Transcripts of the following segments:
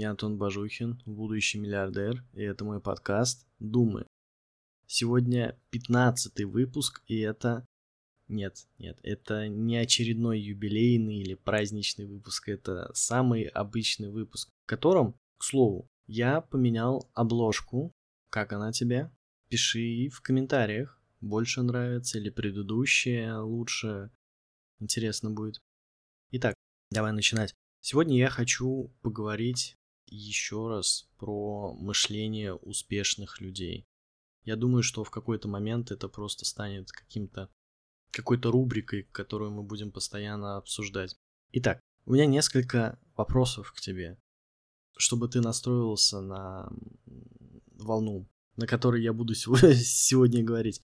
Я Антон Бажухин, будущий миллиардер, и это мой подкаст «Думы». Сегодня 15 выпуск, и это... Нет, нет, это не очередной юбилейный или праздничный выпуск, это самый обычный выпуск, в котором, к слову, я поменял обложку. Как она тебе? Пиши в комментариях, больше нравится или предыдущая лучше. Интересно будет. Итак, давай начинать. Сегодня я хочу поговорить еще раз про мышление успешных людей. Я думаю, что в какой-то момент это просто станет каким-то какой-то рубрикой, которую мы будем постоянно обсуждать. Итак, у меня несколько вопросов к тебе, чтобы ты настроился на волну, на которой я буду сегодня говорить.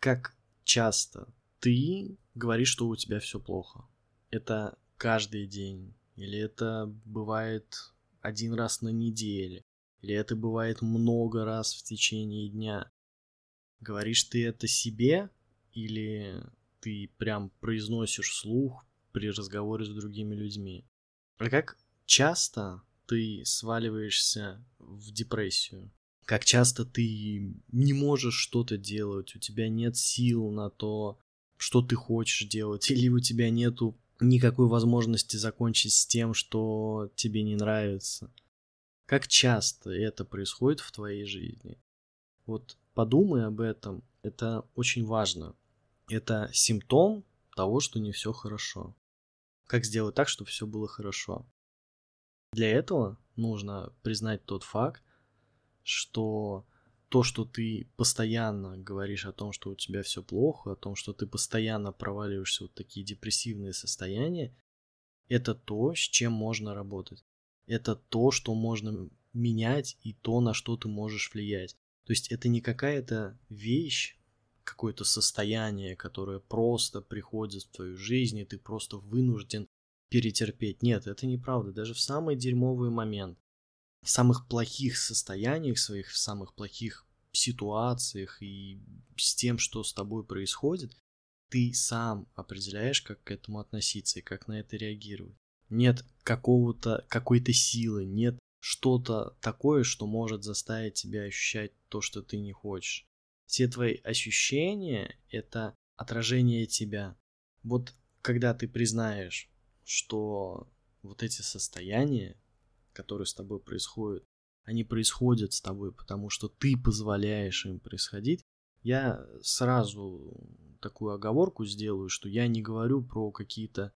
Как часто ты говоришь, что у тебя все плохо? Это каждый день, или это бывает один раз на неделе, или это бывает много раз в течение дня. Говоришь ты это себе, или ты прям произносишь слух при разговоре с другими людьми. А как часто ты сваливаешься в депрессию? Как часто ты не можешь что-то делать, у тебя нет сил на то, что ты хочешь делать, или у тебя нету никакой возможности закончить с тем, что тебе не нравится. Как часто это происходит в твоей жизни? Вот подумай об этом, это очень важно. Это симптом того, что не все хорошо. Как сделать так, чтобы все было хорошо? Для этого нужно признать тот факт, что то, что ты постоянно говоришь о том, что у тебя все плохо, о том, что ты постоянно проваливаешься в вот такие депрессивные состояния, это то, с чем можно работать. Это то, что можно менять и то, на что ты можешь влиять. То есть это не какая-то вещь, какое-то состояние, которое просто приходит в твою жизнь, и ты просто вынужден перетерпеть. Нет, это неправда. Даже в самый дерьмовый момент, в самых плохих состояниях своих, в самых плохих ситуациях и с тем, что с тобой происходит, ты сам определяешь, как к этому относиться и как на это реагировать. Нет какого-то, какой-то силы, нет что-то такое, что может заставить тебя ощущать то, что ты не хочешь. Все твои ощущения — это отражение тебя. Вот когда ты признаешь, что вот эти состояния, которые с тобой происходят, они происходят с тобой, потому что ты позволяешь им происходить, я сразу такую оговорку сделаю, что я не говорю про какие-то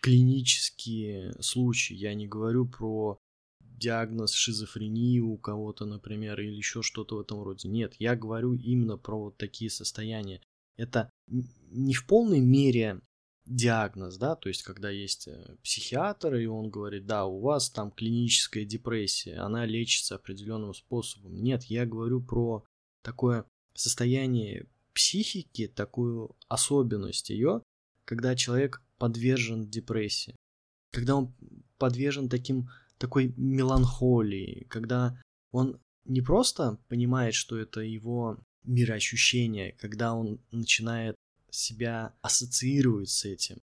клинические случаи, я не говорю про диагноз шизофрении у кого-то, например, или еще что-то в этом роде. Нет, я говорю именно про вот такие состояния. Это не в полной мере диагноз, да, то есть когда есть э, психиатр, и он говорит, да, у вас там клиническая депрессия, она лечится определенным способом. Нет, я говорю про такое состояние психики, такую особенность ее, когда человек подвержен депрессии, когда он подвержен таким, такой меланхолии, когда он не просто понимает, что это его мироощущение, когда он начинает себя ассоциирует с этим.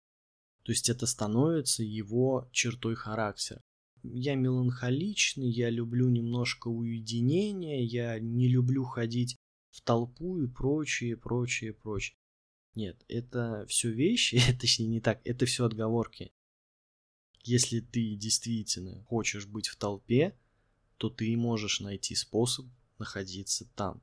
То есть это становится его чертой характера. Я меланхоличный, я люблю немножко уединения, я не люблю ходить в толпу и прочее, прочее, прочее. Нет, это все вещи, точнее не так, это все отговорки. Если ты действительно хочешь быть в толпе, то ты можешь найти способ находиться там.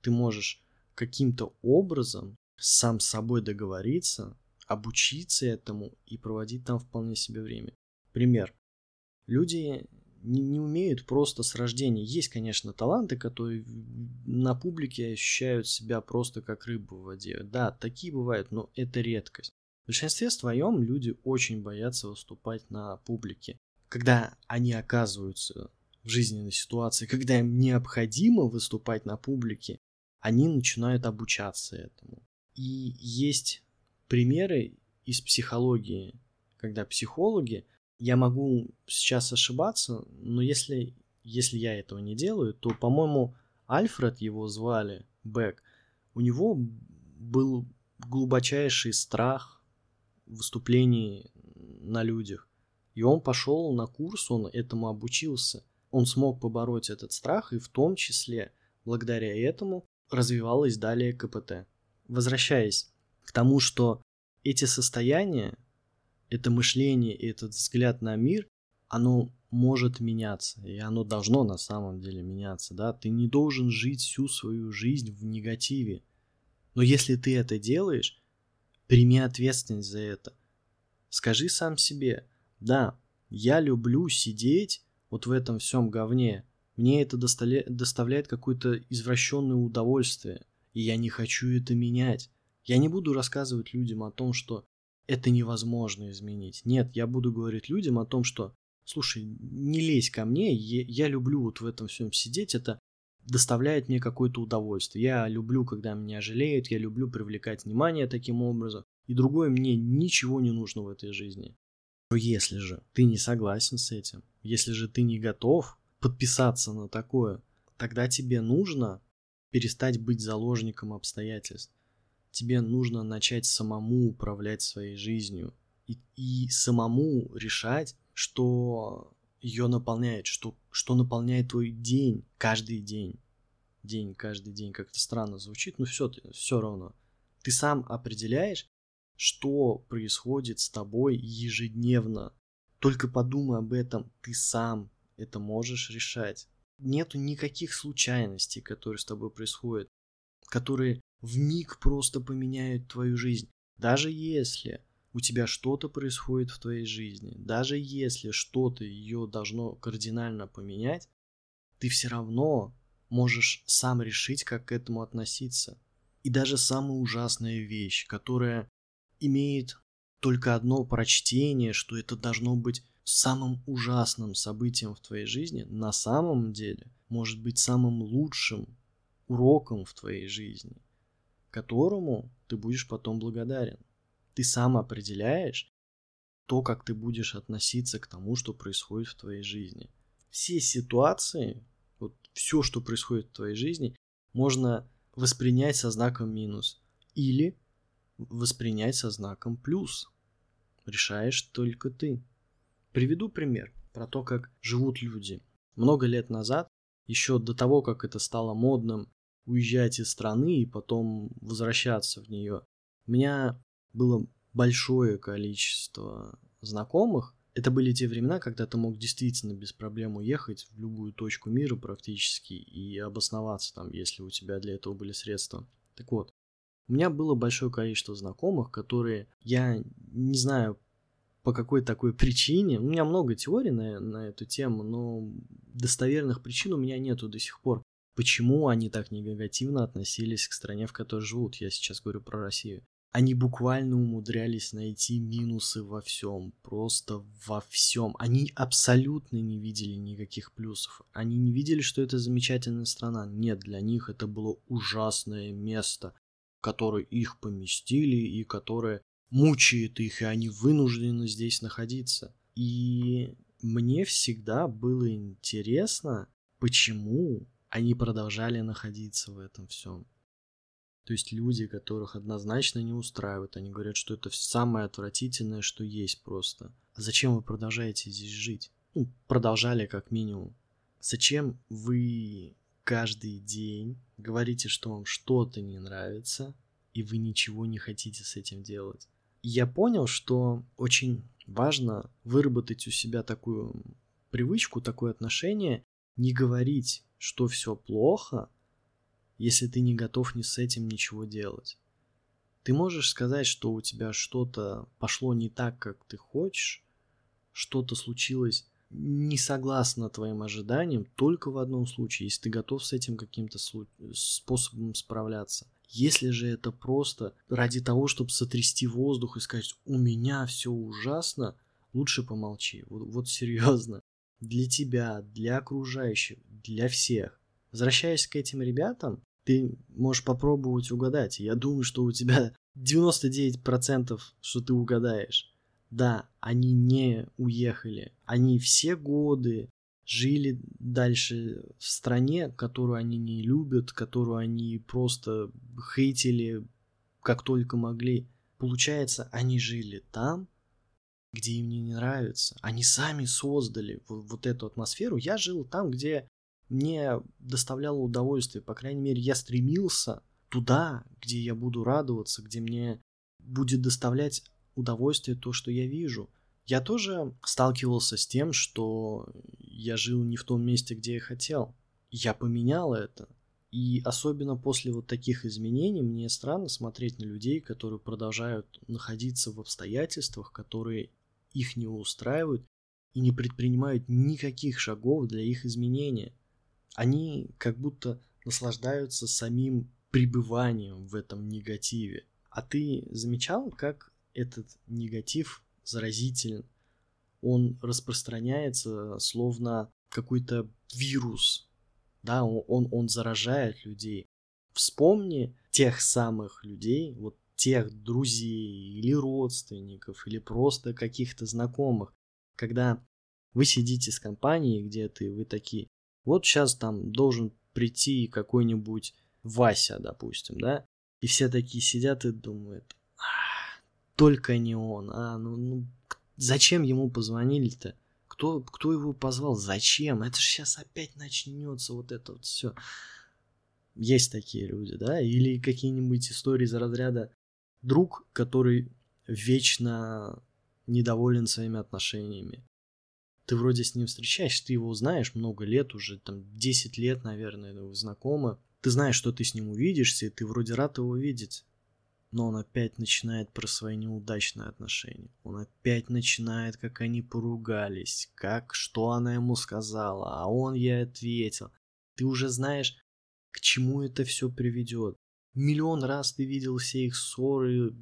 Ты можешь каким-то образом сам с собой договориться, обучиться этому и проводить там вполне себе время. Пример. Люди не, не умеют просто с рождения. Есть, конечно, таланты, которые на публике ощущают себя просто как рыбу в воде. Да, такие бывают, но это редкость. В большинстве своем люди очень боятся выступать на публике. Когда они оказываются в жизненной ситуации, когда им необходимо выступать на публике, они начинают обучаться этому. И есть примеры из психологии, когда психологи, я могу сейчас ошибаться, но если, если я этого не делаю, то, по-моему, Альфред его звали, Бек, у него был глубочайший страх выступлений на людях. И он пошел на курс, он этому обучился. Он смог побороть этот страх, и в том числе благодаря этому развивалось далее КПТ. Возвращаясь к тому, что эти состояния, это мышление и этот взгляд на мир, оно может меняться, и оно должно на самом деле меняться, да, ты не должен жить всю свою жизнь в негативе, но если ты это делаешь, прими ответственность за это, скажи сам себе, да, я люблю сидеть вот в этом всем говне, мне это доставляет какое-то извращенное удовольствие, и я не хочу это менять. Я не буду рассказывать людям о том, что это невозможно изменить. Нет, я буду говорить людям о том, что, слушай, не лезь ко мне, я, люблю вот в этом всем сидеть, это доставляет мне какое-то удовольствие. Я люблю, когда меня жалеют, я люблю привлекать внимание таким образом. И другое, мне ничего не нужно в этой жизни. Но если же ты не согласен с этим, если же ты не готов подписаться на такое, тогда тебе нужно перестать быть заложником обстоятельств. Тебе нужно начать самому управлять своей жизнью и, и самому решать, что ее наполняет, что, что наполняет твой день, каждый день. День, каждый день, как-то странно звучит, но все, все равно. Ты сам определяешь, что происходит с тобой ежедневно. Только подумай об этом, ты сам это можешь решать. Нету никаких случайностей, которые с тобой происходят, которые в миг просто поменяют твою жизнь. Даже если у тебя что-то происходит в твоей жизни, даже если что-то ее должно кардинально поменять, ты все равно можешь сам решить, как к этому относиться. И даже самая ужасная вещь, которая имеет только одно прочтение, что это должно быть самым ужасным событием в твоей жизни, на самом деле может быть самым лучшим уроком в твоей жизни, которому ты будешь потом благодарен. Ты сам определяешь то, как ты будешь относиться к тому, что происходит в твоей жизни. Все ситуации, вот все, что происходит в твоей жизни, можно воспринять со знаком минус или воспринять со знаком плюс. Решаешь только ты. Приведу пример про то, как живут люди. Много лет назад, еще до того, как это стало модным, уезжать из страны и потом возвращаться в нее, у меня было большое количество знакомых. Это были те времена, когда ты мог действительно без проблем уехать в любую точку мира практически и обосноваться там, если у тебя для этого были средства. Так вот, у меня было большое количество знакомых, которые, я не знаю по какой такой причине. У меня много теорий на, на эту тему, но достоверных причин у меня нету до сих пор. Почему они так негативно относились к стране, в которой живут? Я сейчас говорю про Россию. Они буквально умудрялись найти минусы во всем, просто во всем. Они абсолютно не видели никаких плюсов. Они не видели, что это замечательная страна. Нет, для них это было ужасное место, в которое их поместили и которое мучает их, и они вынуждены здесь находиться. И мне всегда было интересно, почему они продолжали находиться в этом всем. То есть люди, которых однозначно не устраивают, они говорят, что это самое отвратительное, что есть просто. А зачем вы продолжаете здесь жить? Ну, продолжали как минимум. Зачем вы каждый день говорите, что вам что-то не нравится, и вы ничего не хотите с этим делать? Я понял, что очень важно выработать у себя такую привычку, такое отношение, не говорить, что все плохо, если ты не готов ни с этим ничего делать. Ты можешь сказать, что у тебя что-то пошло не так, как ты хочешь, что-то случилось не согласно твоим ожиданиям только в одном случае, если ты готов с этим каким-то способом справляться. Если же это просто ради того, чтобы сотрясти воздух и сказать, у меня все ужасно, лучше помолчи. Вот, вот серьезно. Для тебя, для окружающих, для всех. Возвращаясь к этим ребятам, ты можешь попробовать угадать. Я думаю, что у тебя 99% что ты угадаешь. Да, они не уехали. Они все годы жили дальше в стране, которую они не любят, которую они просто хейтили как только могли. Получается, они жили там, где им не нравится. Они сами создали вот, эту атмосферу. Я жил там, где мне доставляло удовольствие. По крайней мере, я стремился туда, где я буду радоваться, где мне будет доставлять удовольствие то, что я вижу. Я тоже сталкивался с тем, что я жил не в том месте, где я хотел. Я поменял это. И особенно после вот таких изменений мне странно смотреть на людей, которые продолжают находиться в обстоятельствах, которые их не устраивают и не предпринимают никаких шагов для их изменения. Они как будто наслаждаются самим пребыванием в этом негативе. А ты замечал, как этот негатив заразителен? Он распространяется словно какой-то вирус, да, он, он, он заражает людей. Вспомни тех самых людей, вот тех друзей или родственников, или просто каких-то знакомых, когда вы сидите с компанией где-то, и вы такие, вот сейчас там должен прийти какой-нибудь Вася, допустим, да, и все такие сидят и думают, только не он, а, ну, ну зачем ему позвонили-то? Кто, кто его позвал? Зачем? Это же сейчас опять начнется вот это вот все. Есть такие люди, да? Или какие-нибудь истории за разряда друг, который вечно недоволен своими отношениями. Ты вроде с ним встречаешься, ты его знаешь много лет уже, там 10 лет, наверное, вы знакомы. Ты знаешь, что ты с ним увидишься, и ты вроде рад его видеть. Но он опять начинает про свои неудачные отношения. Он опять начинает, как они поругались, как, что она ему сказала, а он ей ответил. Ты уже знаешь, к чему это все приведет миллион раз ты видел все их ссоры,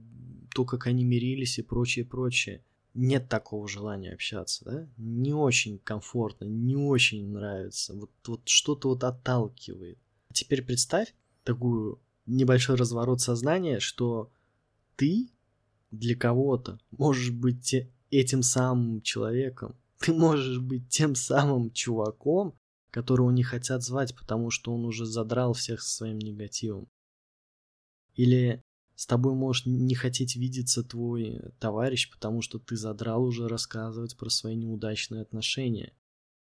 то, как они мирились и прочее, прочее. Нет такого желания общаться, да? Не очень комфортно, не очень нравится. Вот, вот что-то вот отталкивает. А теперь представь такую небольшой разворот сознания, что ты для кого-то можешь быть те, этим самым человеком. Ты можешь быть тем самым чуваком, которого не хотят звать, потому что он уже задрал всех со своим негативом. Или с тобой может не хотеть видеться твой товарищ, потому что ты задрал уже рассказывать про свои неудачные отношения.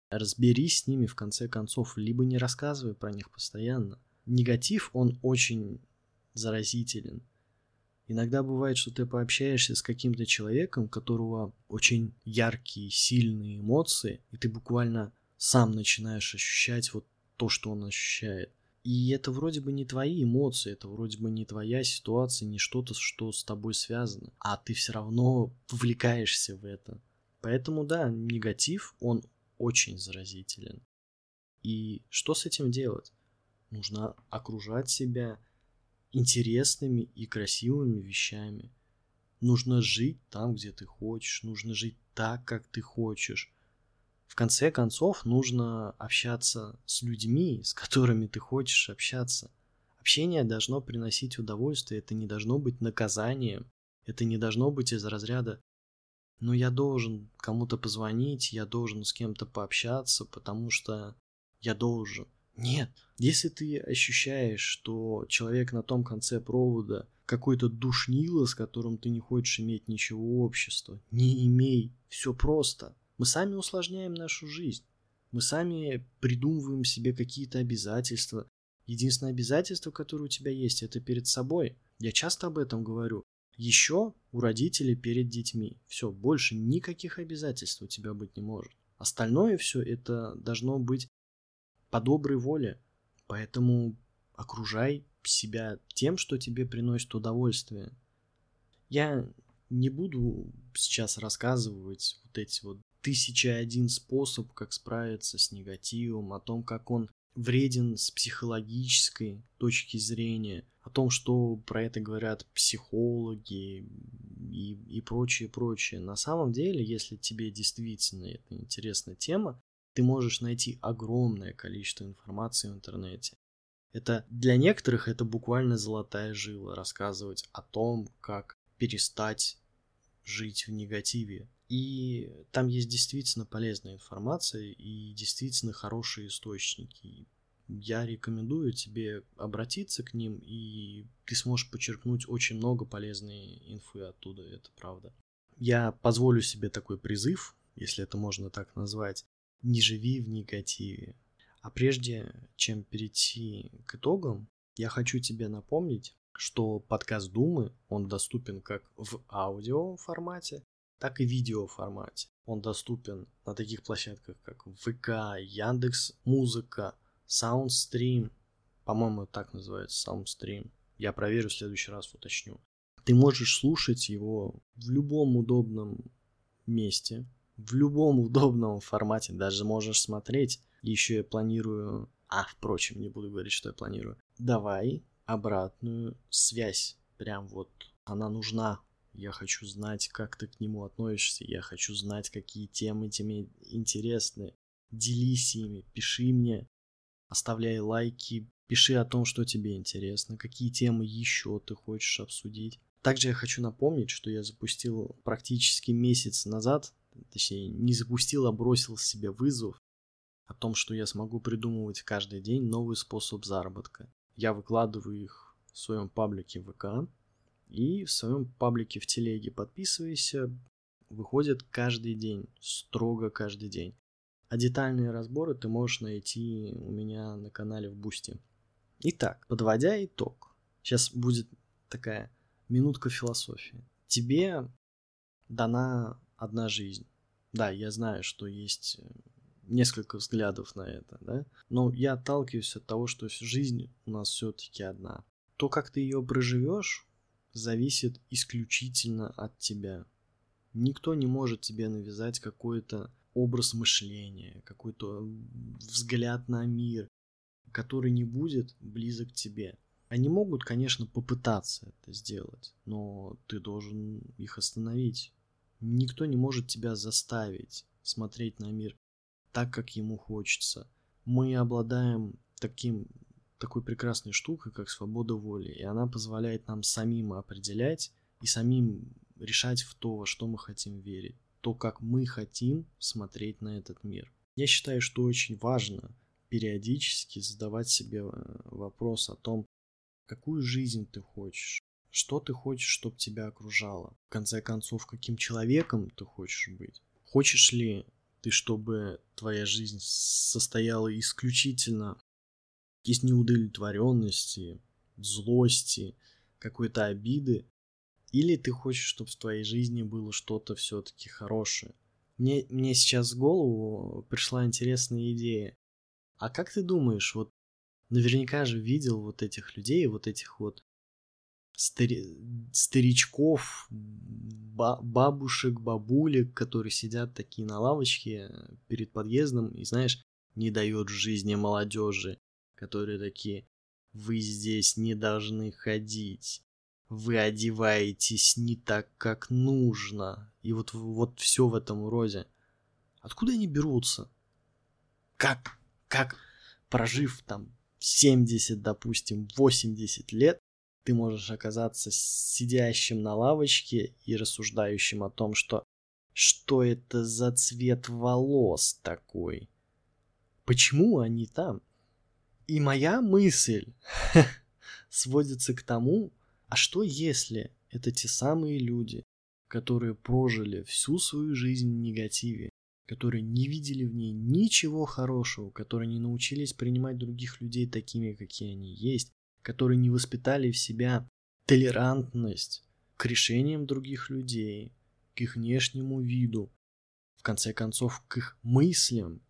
Разберись с ними в конце концов, либо не рассказывай про них постоянно. Негатив, он очень заразителен. Иногда бывает, что ты пообщаешься с каким-то человеком, у которого очень яркие, сильные эмоции, и ты буквально сам начинаешь ощущать вот то, что он ощущает. И это вроде бы не твои эмоции, это вроде бы не твоя ситуация, не что-то, что с тобой связано. А ты все равно вовлекаешься в это. Поэтому да, негатив, он очень заразителен. И что с этим делать? Нужно окружать себя интересными и красивыми вещами. Нужно жить там, где ты хочешь, нужно жить так, как ты хочешь. В конце концов, нужно общаться с людьми, с которыми ты хочешь общаться. Общение должно приносить удовольствие, это не должно быть наказанием, это не должно быть из разряда «ну я должен кому-то позвонить, я должен с кем-то пообщаться, потому что я должен». Нет, если ты ощущаешь, что человек на том конце провода какой-то душнило, с которым ты не хочешь иметь ничего общества, не имей, все просто – мы сами усложняем нашу жизнь. Мы сами придумываем себе какие-то обязательства. Единственное обязательство, которое у тебя есть, это перед собой. Я часто об этом говорю. Еще у родителей перед детьми. Все, больше никаких обязательств у тебя быть не может. Остальное все это должно быть по доброй воле. Поэтому окружай себя тем, что тебе приносит удовольствие. Я не буду сейчас рассказывать вот эти вот тысяча один способ, как справиться с негативом, о том, как он вреден с психологической точки зрения, о том, что про это говорят психологи и, и прочее, прочее. На самом деле, если тебе действительно это интересная тема, ты можешь найти огромное количество информации в интернете. Это для некоторых это буквально золотая жила рассказывать о том, как перестать жить в негативе, и там есть действительно полезная информация и действительно хорошие источники. Я рекомендую тебе обратиться к ним, и ты сможешь подчеркнуть очень много полезной инфы оттуда, это правда. я позволю себе такой призыв, если это можно так назвать, не живи в негативе. А прежде чем перейти к итогам, я хочу тебе напомнить, что подкаст Думы, он доступен как в аудио формате, так и видео формате. Он доступен на таких площадках, как ВК, Яндекс Музыка, Soundstream, по-моему, так называется Soundstream. Я проверю в следующий раз, уточню. Ты можешь слушать его в любом удобном месте, в любом удобном формате, даже можешь смотреть. Еще я планирую... А, впрочем, не буду говорить, что я планирую. Давай обратную связь. Прям вот она нужна. Я хочу знать, как ты к нему относишься. Я хочу знать, какие темы тебе интересны. Делись ими, пиши мне, оставляй лайки, пиши о том, что тебе интересно, какие темы еще ты хочешь обсудить. Также я хочу напомнить, что я запустил практически месяц назад, точнее не запустил, а бросил себе вызов о том, что я смогу придумывать каждый день новый способ заработка. Я выкладываю их в своем паблике ВК и в своем паблике в телеге. Подписывайся, выходит каждый день, строго каждый день. А детальные разборы ты можешь найти у меня на канале в Бусти. Итак, подводя итог. Сейчас будет такая минутка философии. Тебе дана одна жизнь. Да, я знаю, что есть э, несколько взглядов на это, да, но я отталкиваюсь от того, что жизнь у нас все-таки одна. То, как ты ее проживешь, зависит исключительно от тебя. Никто не может тебе навязать какой-то образ мышления, какой-то взгляд на мир, который не будет близок к тебе. Они могут, конечно, попытаться это сделать, но ты должен их остановить. Никто не может тебя заставить смотреть на мир так, как ему хочется. Мы обладаем таким, такой прекрасной штукой, как свобода воли, и она позволяет нам самим определять и самим решать в то, во что мы хотим верить, то, как мы хотим смотреть на этот мир. Я считаю, что очень важно периодически задавать себе э, вопрос о том, какую жизнь ты хочешь, что ты хочешь, чтобы тебя окружало. В конце концов, каким человеком ты хочешь быть. Хочешь ли ты, чтобы твоя жизнь состояла исключительно из неудовлетворенности, злости, какой-то обиды, или ты хочешь, чтобы в твоей жизни было что-то все-таки хорошее. Мне, мне сейчас в голову пришла интересная идея. А как ты думаешь, вот наверняка же видел вот этих людей, вот этих вот стари... старичков, ба... бабушек, бабулек, которые сидят такие на лавочке перед подъездом и, знаешь, не дают жизни молодежи, которые такие, вы здесь не должны ходить, вы одеваетесь не так, как нужно, и вот, вот все в этом роде. Откуда они берутся? Как, как, прожив там 70, допустим, 80 лет, ты можешь оказаться сидящим на лавочке и рассуждающим о том, что что это за цвет волос такой? Почему они там? И моя мысль сводится к тому, а что если это те самые люди, которые прожили всю свою жизнь в негативе, которые не видели в ней ничего хорошего, которые не научились принимать других людей такими, какие они есть, которые не воспитали в себя толерантность к решениям других людей, к их внешнему виду, в конце концов, к их мыслям,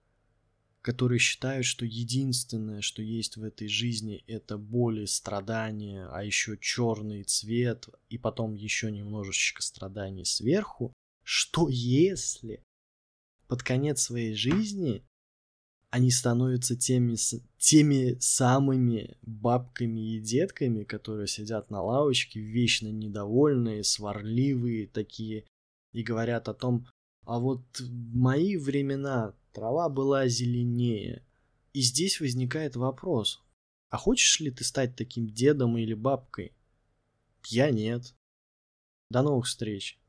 которые считают, что единственное, что есть в этой жизни, это боль и страдания, а еще черный цвет, и потом еще немножечко страданий сверху, что если под конец своей жизни они становятся теми, теми самыми бабками и детками, которые сидят на лавочке, вечно недовольные, сварливые такие, и говорят о том, а вот в мои времена трава была зеленее. И здесь возникает вопрос, а хочешь ли ты стать таким дедом или бабкой? Я нет. До новых встреч.